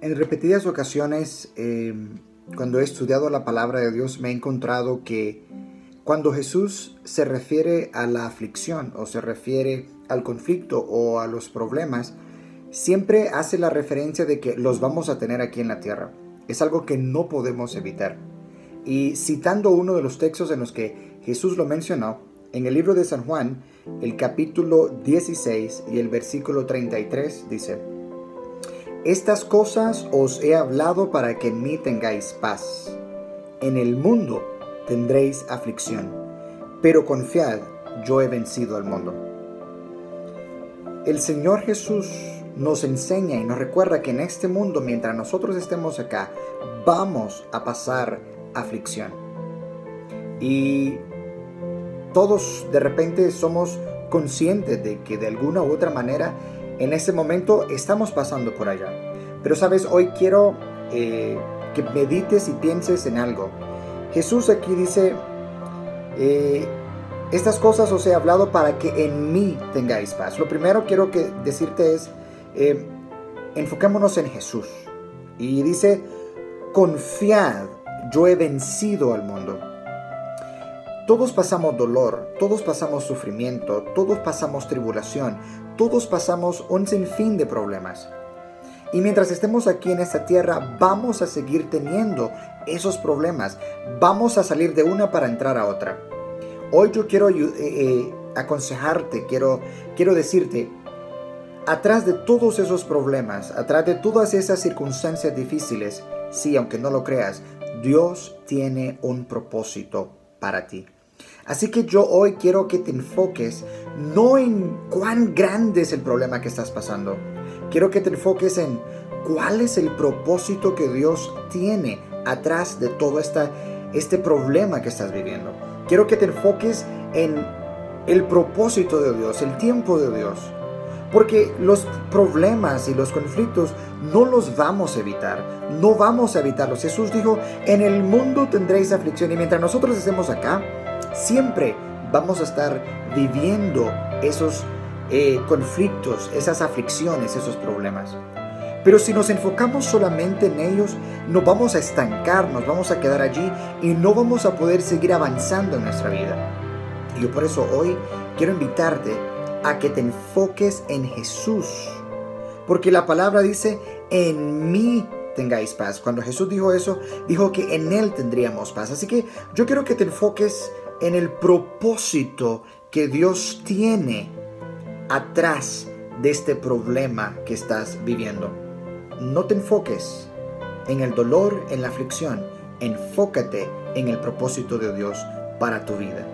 En repetidas ocasiones, eh, cuando he estudiado la palabra de Dios, me he encontrado que cuando Jesús se refiere a la aflicción o se refiere al conflicto o a los problemas, siempre hace la referencia de que los vamos a tener aquí en la tierra. Es algo que no podemos evitar. Y citando uno de los textos en los que Jesús lo mencionó, en el libro de San Juan, el capítulo 16 y el versículo 33 dice, Estas cosas os he hablado para que en mí tengáis paz. En el mundo tendréis aflicción, pero confiad, yo he vencido al mundo. El Señor Jesús nos enseña y nos recuerda que en este mundo, mientras nosotros estemos acá, vamos a pasar aflicción. Y todos de repente somos conscientes de que de alguna u otra manera en ese momento estamos pasando por allá. Pero sabes, hoy quiero eh, que medites y pienses en algo. Jesús aquí dice, eh, estas cosas os he hablado para que en mí tengáis paz. Lo primero quiero que decirte es, eh, enfocémonos en Jesús. Y dice, confiad, yo he vencido al mundo. Todos pasamos dolor, todos pasamos sufrimiento, todos pasamos tribulación, todos pasamos un sinfín de problemas. Y mientras estemos aquí en esta tierra, vamos a seguir teniendo esos problemas. Vamos a salir de una para entrar a otra. Hoy yo quiero eh, eh, aconsejarte, quiero, quiero decirte, atrás de todos esos problemas, atrás de todas esas circunstancias difíciles, sí, aunque no lo creas, Dios tiene un propósito para ti. Así que yo hoy quiero que te enfoques no en cuán grande es el problema que estás pasando, quiero que te enfoques en cuál es el propósito que Dios tiene atrás de todo esta, este problema que estás viviendo. Quiero que te enfoques en el propósito de Dios, el tiempo de Dios. Porque los problemas y los conflictos no los vamos a evitar, no vamos a evitarlos. Jesús dijo, en el mundo tendréis aflicción y mientras nosotros estemos acá, siempre vamos a estar viviendo esos eh, conflictos, esas aflicciones, esos problemas. Pero si nos enfocamos solamente en ellos, nos vamos a estancar, nos vamos a quedar allí y no vamos a poder seguir avanzando en nuestra vida. Y yo por eso hoy quiero invitarte a que te enfoques en Jesús. Porque la palabra dice, en mí tengáis paz. Cuando Jesús dijo eso, dijo que en Él tendríamos paz. Así que yo quiero que te enfoques en el propósito que Dios tiene atrás de este problema que estás viviendo. No te enfoques en el dolor, en la aflicción, enfócate en el propósito de Dios para tu vida.